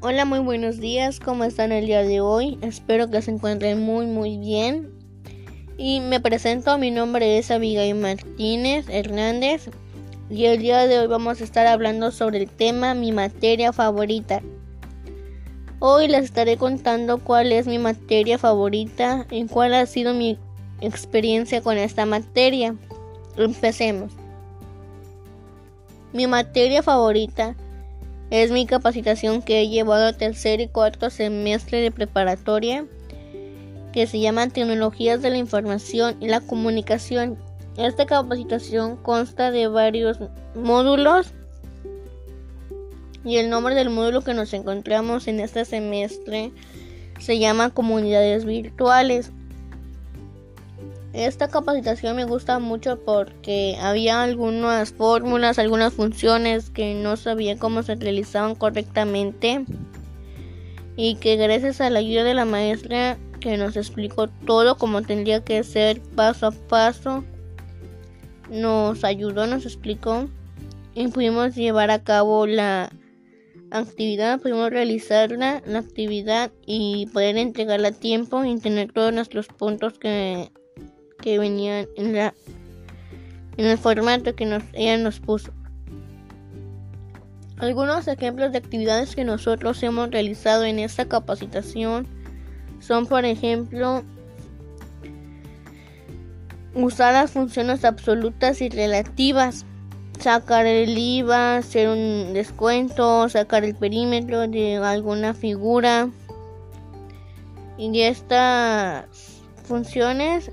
Hola, muy buenos días. ¿Cómo están el día de hoy? Espero que se encuentren muy, muy bien. Y me presento, mi nombre es Abigail Martínez Hernández. Y el día de hoy vamos a estar hablando sobre el tema mi materia favorita. Hoy les estaré contando cuál es mi materia favorita y cuál ha sido mi experiencia con esta materia. Empecemos. Mi materia favorita es mi capacitación que he llevado a tercer y cuarto semestre de preparatoria, que se llama Tecnologías de la Información y la Comunicación. Esta capacitación consta de varios módulos y el nombre del módulo que nos encontramos en este semestre se llama Comunidades Virtuales. Esta capacitación me gusta mucho porque había algunas fórmulas, algunas funciones que no sabía cómo se realizaban correctamente y que gracias a la ayuda de la maestra que nos explicó todo como tendría que ser paso a paso, nos ayudó, nos explicó y pudimos llevar a cabo la actividad, pudimos realizarla, la actividad y poder entregarla a tiempo y tener todos nuestros puntos que que venían en en el formato que nos, ella nos puso. Algunos ejemplos de actividades que nosotros hemos realizado en esta capacitación son, por ejemplo, usar las funciones absolutas y relativas, sacar el IVA, hacer un descuento, sacar el perímetro de alguna figura. Y estas funciones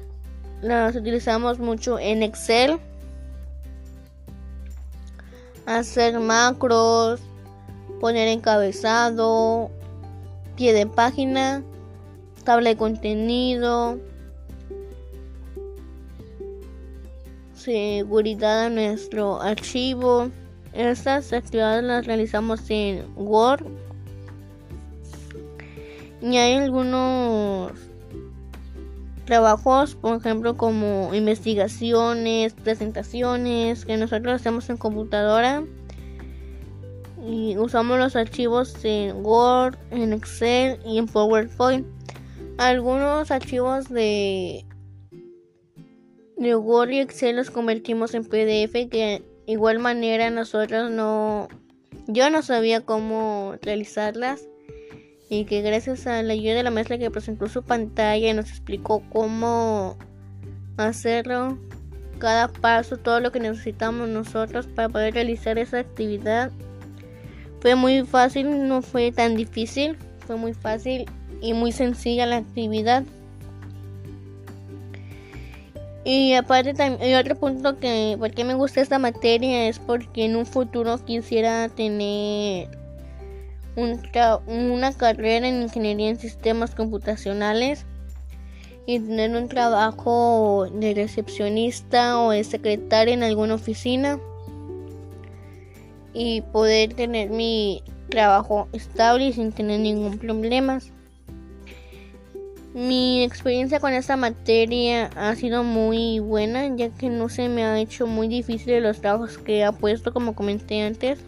las utilizamos mucho en Excel. Hacer macros, poner encabezado, pie de página, tabla de contenido, seguridad de nuestro archivo. Estas actividades las realizamos en Word. Y hay algunos trabajos, por ejemplo, como investigaciones, presentaciones que nosotros hacemos en computadora y usamos los archivos en Word, en Excel y en PowerPoint. Algunos archivos de, de Word y Excel los convertimos en PDF que igual manera nosotros no yo no sabía cómo realizarlas y que gracias a la ayuda de la maestra que presentó su pantalla y nos explicó cómo hacerlo, cada paso, todo lo que necesitamos nosotros para poder realizar esa actividad. Fue muy fácil, no fue tan difícil, fue muy fácil y muy sencilla la actividad. Y aparte también, otro punto que, por qué me gusta esta materia es porque en un futuro quisiera tener una carrera en ingeniería en sistemas computacionales y tener un trabajo de recepcionista o de secretaria en alguna oficina y poder tener mi trabajo estable y sin tener ningún problema. Mi experiencia con esta materia ha sido muy buena ya que no se me ha hecho muy difícil los trabajos que he puesto como comenté antes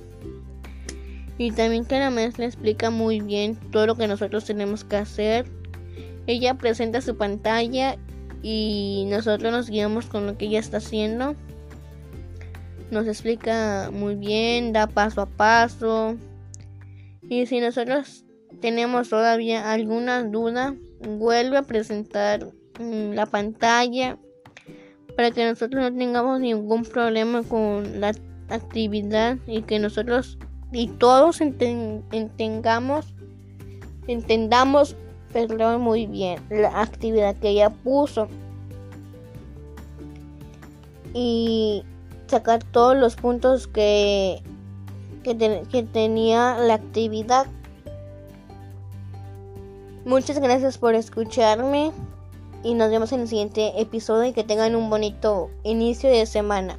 y también que la maestra explica muy bien todo lo que nosotros tenemos que hacer. Ella presenta su pantalla y nosotros nos guiamos con lo que ella está haciendo. Nos explica muy bien, da paso a paso. Y si nosotros tenemos todavía alguna duda, vuelve a presentar mm, la pantalla para que nosotros no tengamos ningún problema con la actividad y que nosotros y todos entendamos, entendamos, perdón, muy bien la actividad que ella puso y sacar todos los puntos que, que, que tenía la actividad. Muchas gracias por escucharme y nos vemos en el siguiente episodio y que tengan un bonito inicio de semana.